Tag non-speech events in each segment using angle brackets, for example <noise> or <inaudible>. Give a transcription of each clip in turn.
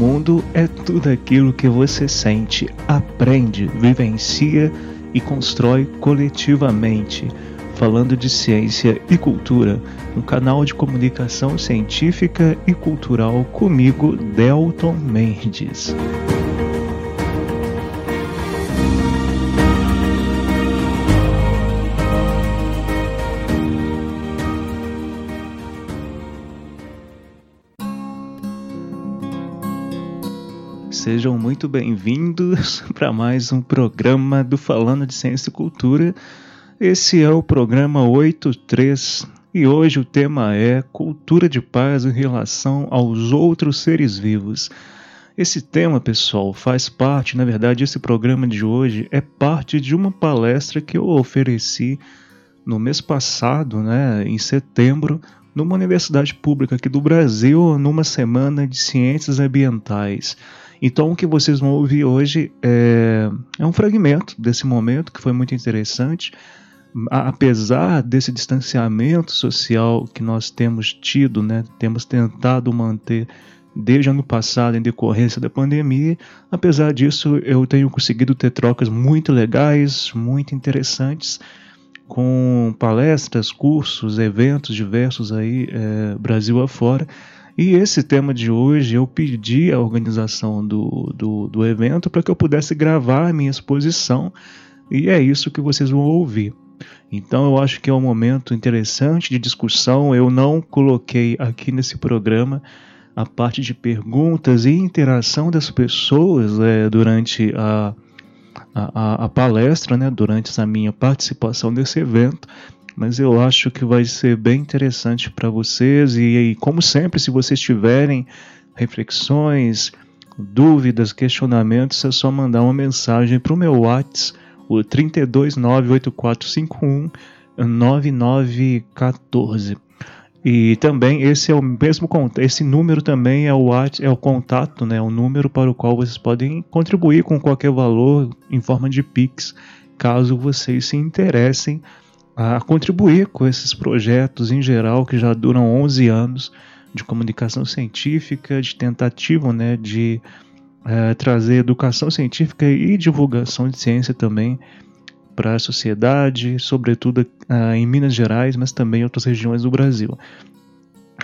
mundo é tudo aquilo que você sente, aprende, vivencia e constrói coletivamente. Falando de ciência e cultura, um canal de comunicação científica e cultural comigo, Delton Mendes. Sejam muito bem-vindos <laughs> para mais um programa do Falando de Ciência e Cultura. Esse é o programa 83 e hoje o tema é Cultura de Paz em relação aos outros seres vivos. Esse tema, pessoal, faz parte, na verdade, esse programa de hoje é parte de uma palestra que eu ofereci no mês passado, né, em setembro, numa universidade pública aqui do Brasil, numa semana de ciências ambientais. Então, o que vocês vão ouvir hoje é, é um fragmento desse momento que foi muito interessante. Apesar desse distanciamento social que nós temos tido, né, temos tentado manter desde ano passado em decorrência da pandemia. Apesar disso, eu tenho conseguido ter trocas muito legais, muito interessantes, com palestras, cursos, eventos diversos aí, é, Brasil afora. E esse tema de hoje eu pedi à organização do, do, do evento para que eu pudesse gravar a minha exposição, e é isso que vocês vão ouvir. Então eu acho que é um momento interessante de discussão. Eu não coloquei aqui nesse programa a parte de perguntas e interação das pessoas é, durante a, a, a, palestra, né, durante essa minha participação nesse evento mas eu acho que vai ser bem interessante para vocês e, e, como sempre, se vocês tiverem reflexões, dúvidas, questionamentos, é só mandar uma mensagem para o meu WhatsApp, o 32984519914. E também esse é o mesmo esse número também é o é o contato, né, o número para o qual vocês podem contribuir com qualquer valor em forma de Pix, caso vocês se interessem a contribuir com esses projetos em geral que já duram 11 anos de comunicação científica, de tentativa né, de é, trazer educação científica e divulgação de ciência também para a sociedade, sobretudo uh, em Minas Gerais, mas também em outras regiões do Brasil.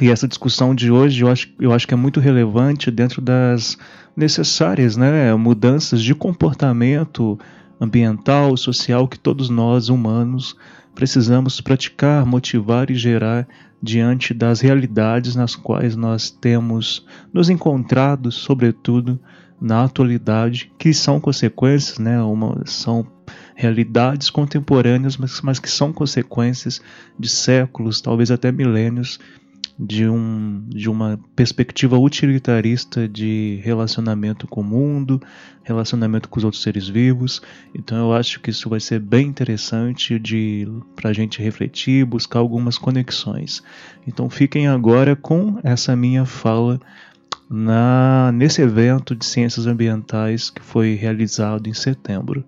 E essa discussão de hoje eu acho, eu acho que é muito relevante dentro das necessárias né, mudanças de comportamento ambiental, social que todos nós humanos precisamos praticar, motivar e gerar diante das realidades nas quais nós temos nos encontrado, sobretudo na atualidade, que são consequências, né, uma, são realidades contemporâneas, mas, mas que são consequências de séculos, talvez até milênios de, um, de uma perspectiva utilitarista de relacionamento com o mundo, relacionamento com os outros seres vivos. Então eu acho que isso vai ser bem interessante para a gente refletir, buscar algumas conexões. Então fiquem agora com essa minha fala na nesse evento de ciências ambientais que foi realizado em setembro.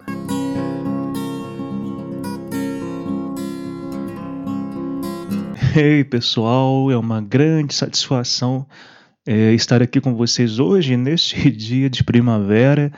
Ei pessoal, é uma grande satisfação é, estar aqui com vocês hoje, neste <laughs> dia de primavera.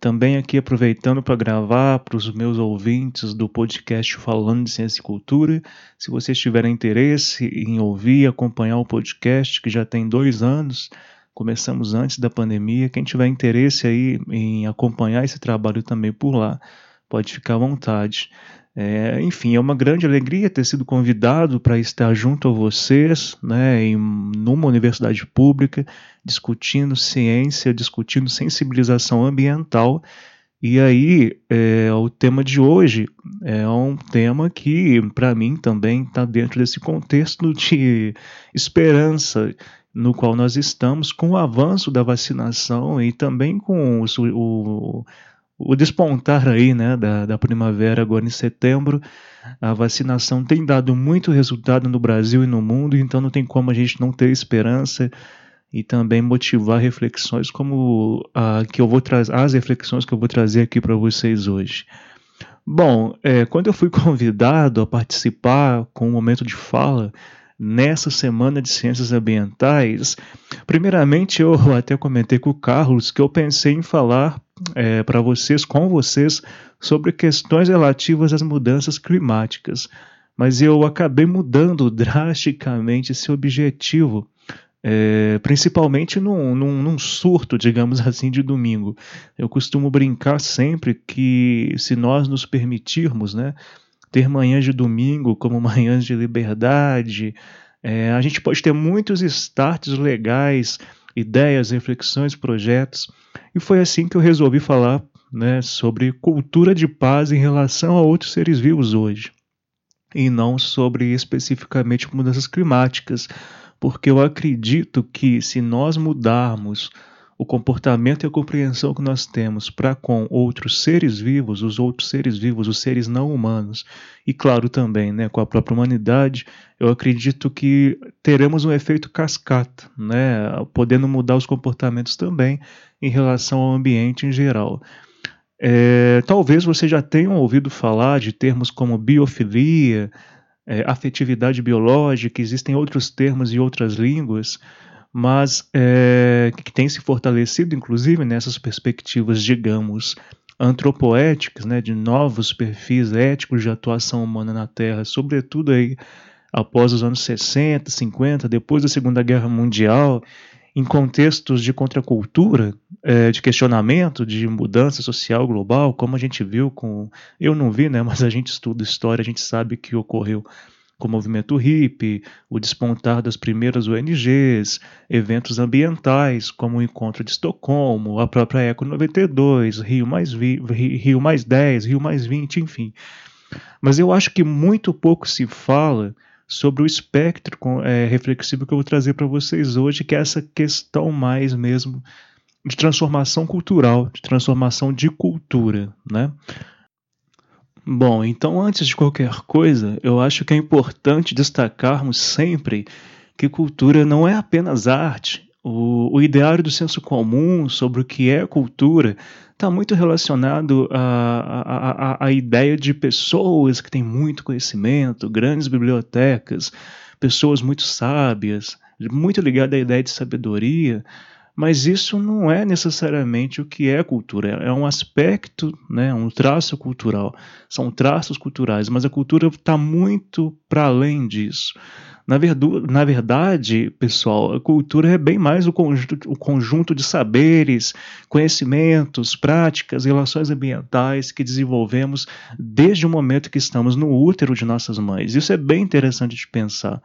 Também aqui aproveitando para gravar para os meus ouvintes do podcast Falando de Ciência e Cultura. Se vocês tiverem interesse em ouvir, acompanhar o podcast, que já tem dois anos, começamos antes da pandemia. Quem tiver interesse aí em acompanhar esse trabalho também por lá, pode ficar à vontade. É, enfim, é uma grande alegria ter sido convidado para estar junto a vocês, né, em numa universidade pública, discutindo ciência, discutindo sensibilização ambiental. E aí, é, o tema de hoje é um tema que, para mim, também está dentro desse contexto de esperança no qual nós estamos com o avanço da vacinação e também com o, o o despontar aí, né, da, da primavera agora em setembro, a vacinação tem dado muito resultado no Brasil e no mundo, então não tem como a gente não ter esperança e também motivar reflexões como a que eu vou trazer, as reflexões que eu vou trazer aqui para vocês hoje. Bom, é, quando eu fui <laughs> convidado a participar com um momento de fala nessa semana de ciências ambientais. Primeiramente, eu até comentei com o Carlos que eu pensei em falar é, para vocês, com vocês, sobre questões relativas às mudanças climáticas, mas eu acabei mudando <laughs> drasticamente esse objetivo. É, principalmente num, num, num, surto, digamos <laughs> assim, de domingo. Eu costumo brincar sempre que se nós nos permitirmos, né, ter manhãs de domingo como <laughs> manhãs de liberdade. É, a gente pode ter muitos starts legais, ideias, reflexões, projetos. E foi assim que eu resolvi falar né, sobre cultura de paz em relação a outros seres vivos hoje. E não sobre especificamente mudanças climáticas, porque eu acredito que se nós mudarmos o comportamento e a compreensão que nós temos para com outros seres vivos, os outros seres vivos, os seres não humanos, e claro também né, com a própria humanidade, eu acredito que teremos um efeito cascata, né, podendo mudar os comportamentos também em relação ao ambiente em geral. É, talvez vocês já tenham ouvido falar de termos como biofilia, é, afetividade biológica, existem outros termos em outras línguas, mas é, que tem se fortalecido, inclusive, nessas perspectivas, digamos, antropoéticas, né, de novos perfis éticos de atuação humana na Terra, sobretudo aí após os anos 60, 50, depois da Segunda Guerra Mundial, em contextos de contracultura, é, de questionamento, de mudança social global, como a gente viu com. Eu não vi, né, mas a gente estuda história, a gente sabe que ocorreu com o movimento hippie, o despontar das primeiras ONGs, eventos ambientais como o Encontro de Estocolmo, a própria Eco 92, Rio mais, Rio mais 10, Rio mais 20, enfim. Mas eu acho que muito pouco se fala sobre o espectro é, reflexivo que eu vou trazer para vocês hoje, que é essa questão mais mesmo de transformação cultural, de transformação de cultura, né? Bom, então antes de qualquer coisa, eu acho que é importante destacarmos sempre que cultura não é apenas arte. O, o ideário do senso comum sobre o que é cultura está muito relacionado à, à, ideia de pessoas que têm muito conhecimento, grandes bibliotecas, pessoas muito sábias, muito ligada à ideia de sabedoria, mas isso não é necessariamente o que é cultura, é um aspecto, né, um traço cultural. São traços culturais, mas a cultura está muito para além disso. Na, na, verdade, pessoal, a cultura é bem mais o conjunto, o conjunto de saberes, conhecimentos, práticas, relações ambientais que desenvolvemos desde o momento que estamos no útero de nossas mães. Isso é bem interessante de pensar.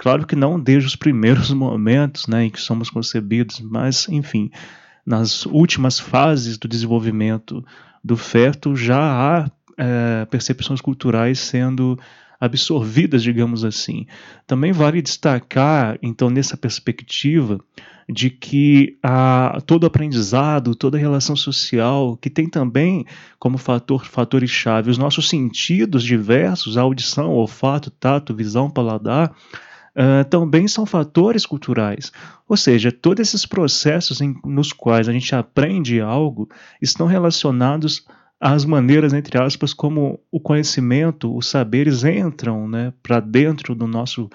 Claro que não desde os primeiros <laughs> momentos né, em que somos concebidos, mas, enfim, nas últimas fases do desenvolvimento do feto já há é, percepções culturais sendo absorvidas, digamos assim. Também vale destacar, então, nessa perspectiva, de que a, todo aprendizado, toda relação social, que tem também como fator, fatores-chave os nossos sentidos diversos, a audição, olfato, tato, visão, paladar, uh, também são fatores culturais. Ou seja, todos esses processos em, nos quais a gente aprende algo estão relacionados às maneiras, entre aspas, como o conhecimento, os saberes entram né, para dentro do nosso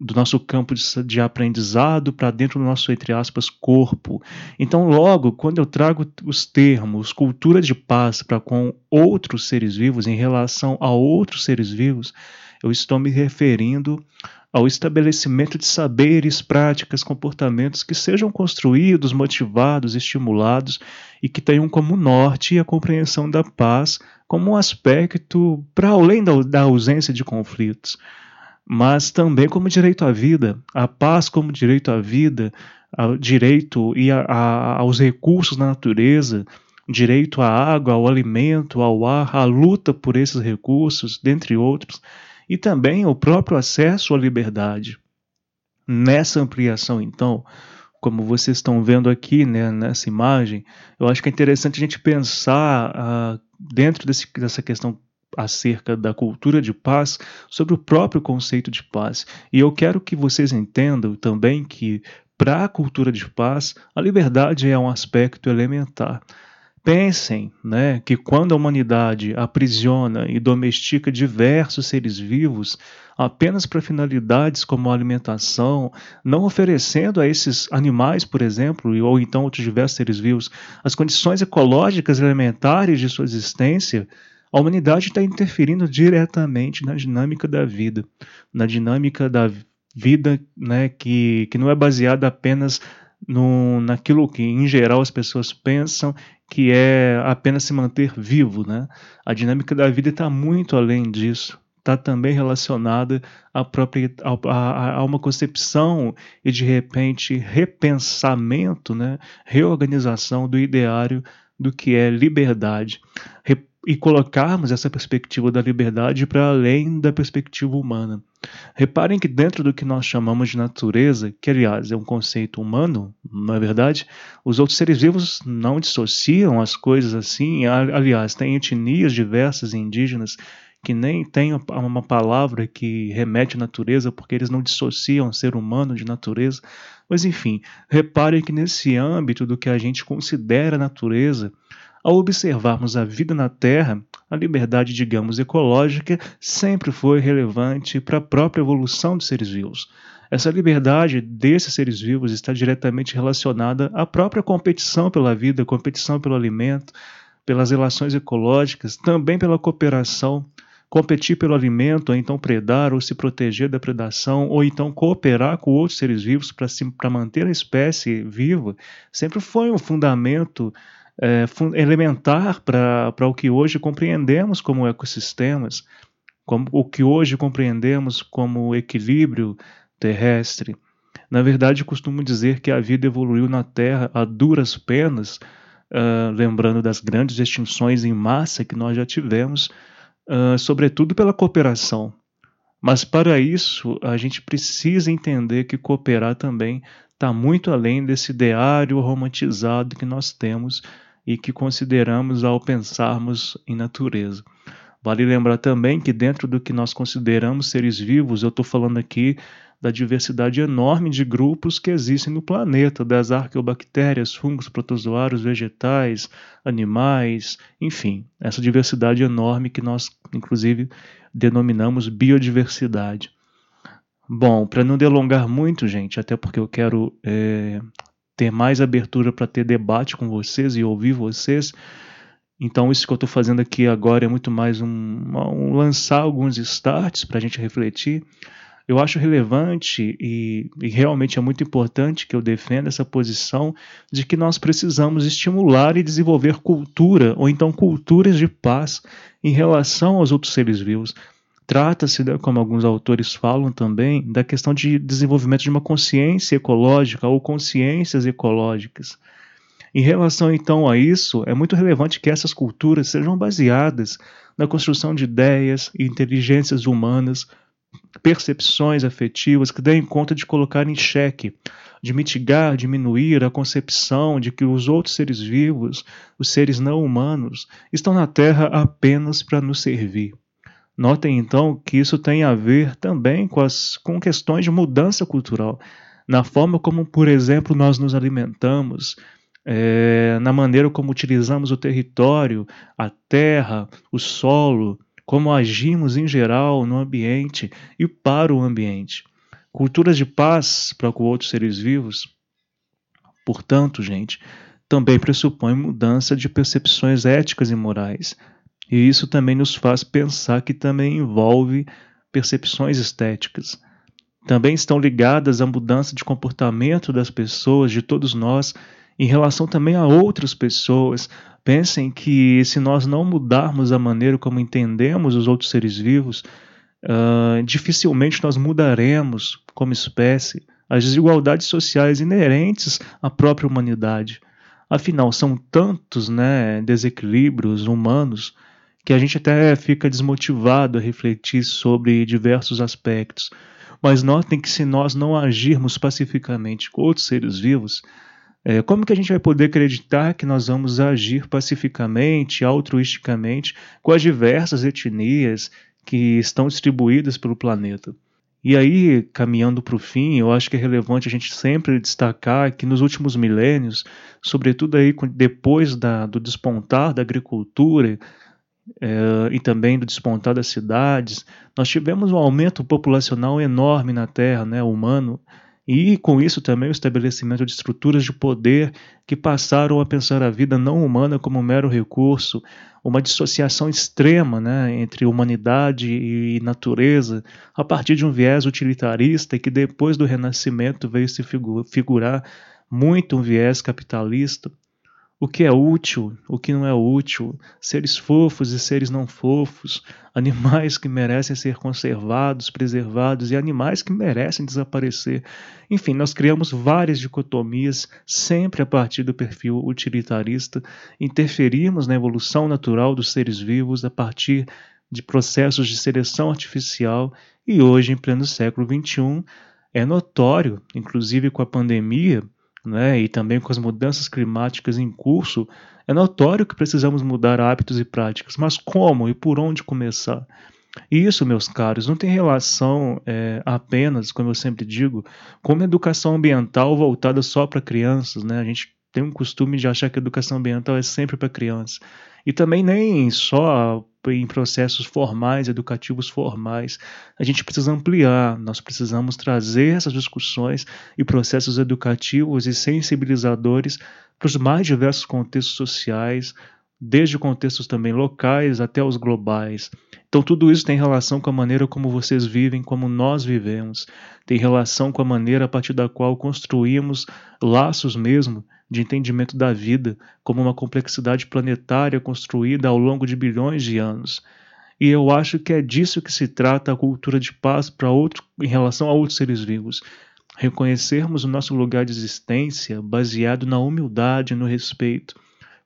do nosso campo de, de aprendizado para dentro do nosso, entre aspas, corpo. Então, logo, quando eu trago os termos cultura de paz para com outros seres vivos, em relação a outros seres vivos, eu estou me referindo ao estabelecimento de saberes, práticas, comportamentos que sejam construídos, motivados, estimulados e que tenham como norte a compreensão da paz como um aspecto para além da, da ausência de conflitos, mas também como direito à vida, a paz como direito à vida, ao direito e a, a, aos recursos da natureza, direito à água, ao alimento, ao ar, à luta por esses recursos, dentre outros e também o próprio acesso à liberdade. Nessa ampliação, então, como vocês estão vendo aqui né, nessa imagem, eu acho que é interessante a gente pensar uh, dentro desse, dessa questão acerca da cultura de paz sobre o próprio conceito de paz. E eu quero que vocês entendam também que, para a cultura de paz, a liberdade é um aspecto elementar. Pensem né, que quando a humanidade aprisiona e domestica diversos seres vivos apenas para finalidades como alimentação, não oferecendo a esses animais, por exemplo, ou então outros diversos seres vivos, as condições ecológicas elementares de sua existência, a humanidade está interferindo diretamente na dinâmica da vida, na dinâmica da vida né, que, que não é baseada apenas no, naquilo que, em geral, as pessoas pensam que é apenas se manter vivo. Né? A dinâmica da vida está muito além disso. Está também relacionada a, própria, a, a, uma concepção e, de repente, repensamento, né? reorganização do ideário do que é liberdade. E colocarmos essa perspectiva da liberdade para além da perspectiva humana. Reparem que dentro do que nós chamamos de natureza, que aliás é um conceito humano, não é verdade? Os outros seres vivos não dissociam as coisas assim. Aliás, tem etnias diversas indígenas que nem têm uma palavra que remete à natureza, porque eles não dissociam ser humano de natureza. Mas enfim, reparem que nesse âmbito do que a gente considera natureza, ao observarmos a vida na Terra, a liberdade, digamos, ecológica sempre foi relevante para a própria evolução dos seres vivos. Essa liberdade desses seres vivos está diretamente relacionada à própria competição pela vida, competição pelo alimento, pelas relações ecológicas, também pela cooperação. Competir pelo alimento, ou então predar, ou se proteger da predação, ou então cooperar com outros seres vivos para manter a espécie viva, sempre foi um fundamento é, elementar para o que hoje compreendemos como ecossistemas, como o que hoje compreendemos como equilíbrio terrestre. Na verdade, costumo dizer que a vida evoluiu na Terra a duras penas, uh, lembrando das grandes extinções em massa que nós já tivemos, uh, sobretudo pela cooperação. Mas para isso, a gente precisa entender que cooperar também está muito além desse ideário romantizado que nós temos e que consideramos ao pensarmos em natureza. Vale lembrar também que, dentro do que nós consideramos seres vivos, eu estou falando aqui da diversidade enorme de grupos que existem no planeta, das arqueobactérias, fungos, protozoários, vegetais, animais, enfim, essa diversidade enorme que nós, inclusive, denominamos biodiversidade. Bom, para não delongar muito, gente, até porque eu quero é, ter mais abertura para ter debate com vocês e ouvir vocês. Então, isso que eu estou fazendo aqui agora é muito mais um, um lançar alguns starts para a gente refletir. Eu acho relevante e, e, realmente é muito importante que eu defenda essa posição de que nós precisamos estimular e desenvolver cultura, ou então culturas de paz, em relação aos outros seres vivos. Trata-se, né, como alguns autores falam também, da questão de desenvolvimento de uma consciência ecológica ou consciências ecológicas. Em relação então a isso, é muito relevante que essas culturas sejam baseadas na construção de ideias e inteligências humanas, percepções afetivas que deem conta de colocar em xeque, de mitigar, diminuir a concepção de que os outros seres vivos, os seres não humanos, estão na Terra apenas para nos servir. Notem então que isso tem a ver também com, as, com questões de mudança cultural, na forma como, por exemplo, nós nos alimentamos, é, na maneira como utilizamos o território, a terra, o solo, como agimos em geral no ambiente e para o ambiente. Culturas de paz para com outros seres vivos. Portanto, gente, também pressupõe mudança de percepções éticas e morais, e isso também nos faz pensar que também envolve percepções estéticas. Também estão ligadas à mudança de comportamento das pessoas, de todos nós, em relação também a outras pessoas. Pensem que se nós não mudarmos a maneira como entendemos os outros seres vivos, uh, dificilmente nós mudaremos como espécie as desigualdades sociais inerentes à própria humanidade. Afinal, são tantos né, desequilíbrios humanos que a gente até fica desmotivado a refletir sobre diversos aspectos. Mas notem que se nós não agirmos pacificamente com outros seres vivos, é, como que a gente vai poder acreditar que nós vamos agir pacificamente, altruisticamente, com as diversas etnias que estão distribuídas pelo planeta? E aí, caminhando para o fim, eu acho que é relevante a gente sempre destacar que nos últimos milênios, sobretudo aí depois da, do despontar da agricultura é, e também do despontar das cidades, nós tivemos um aumento populacional enorme na Terra, né, humano, e com isso também o estabelecimento de estruturas de poder que passaram a pensar a vida não humana como um mero recurso, uma dissociação extrema né, entre humanidade e natureza, a partir de um viés utilitarista que depois do Renascimento veio se figurar muito um viés capitalista o que é útil, o que não é útil, seres fofos e seres não fofos, animais que merecem ser conservados, preservados e animais que merecem desaparecer. Enfim, nós criamos várias dicotomias sempre a partir do perfil utilitarista, interferimos na evolução natural dos seres vivos a partir de processos de seleção artificial e hoje, em pleno século XXI, é notório, inclusive com a pandemia, né, e também com as mudanças climáticas em curso, é notório que precisamos mudar hábitos e práticas. Mas como e por onde começar? E isso, meus caros, não tem relação é, apenas, como eu sempre digo, com uma educação ambiental voltada só para crianças. Né? A gente tem um costume de achar que a educação ambiental é sempre para crianças. E também nem só em processos formais, educativos formais. A gente precisa ampliar, nós precisamos trazer essas discussões e processos educativos e sensibilizadores para os mais diversos contextos sociais, desde contextos também locais até os globais. Então, tudo isso tem relação com a maneira como vocês vivem, como nós vivemos, tem relação com a maneira a partir da qual construímos laços mesmo de entendimento da vida como uma complexidade planetária construída ao longo de bilhões de anos. E eu acho que é disso que se trata a cultura de paz para outro em relação a outros seres vivos. Reconhecermos o nosso lugar de existência baseado na humildade e no respeito.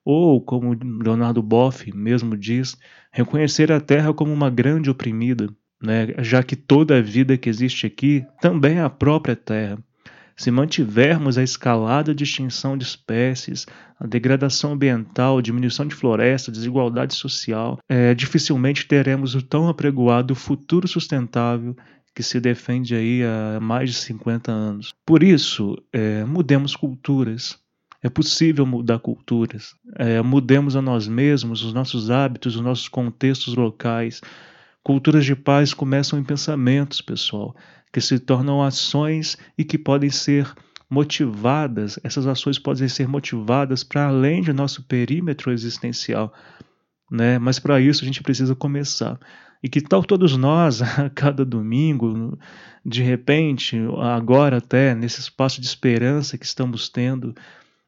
Ou, como Leonardo Boff mesmo diz, reconhecer a Terra como uma grande oprimida, né? já que toda a vida que existe aqui também é a própria Terra. Se mantivermos a escalada de extinção de espécies, a degradação ambiental, diminuição de floresta, desigualdade social, é, dificilmente teremos o tão apregoado futuro sustentável que se defende aí há mais de 50 anos. Por isso, é, mudemos culturas. É possível mudar culturas. É, mudemos a nós mesmos, os nossos hábitos, os nossos contextos locais. Culturas de paz começam em pensamentos, pessoal que se tornam ações e que podem ser motivadas, essas ações podem ser motivadas para além do nosso perímetro existencial, né? Mas para isso a gente precisa começar. E que tal todos nós, <laughs> a cada domingo, de repente, agora até nesse espaço de esperança que estamos tendo,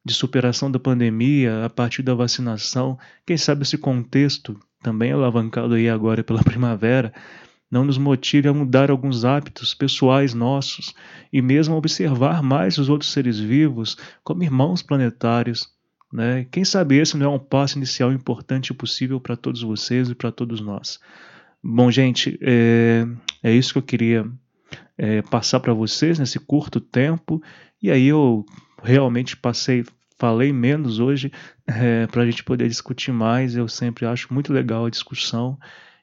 de superação da pandemia, a partir da vacinação, quem sabe esse contexto também alavancado aí agora pela <laughs> primavera, não nos motive a mudar alguns hábitos pessoais nossos e mesmo observar mais os outros seres vivos como irmãos planetários. Né? Quem sabe esse não é um passo inicial importante e possível para todos vocês e para todos nós. Bom, gente, é, é isso que eu queria é, passar para vocês nesse curto tempo. E aí eu realmente passei, falei menos hoje é, para a gente poder discutir mais. Eu sempre acho muito legal a discussão.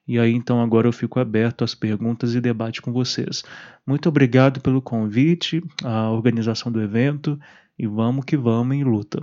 E aí então agora eu fico aberto às perguntas e debate com vocês. Muito obrigado pelo convite, a organização do evento e vamos que vamos em luta.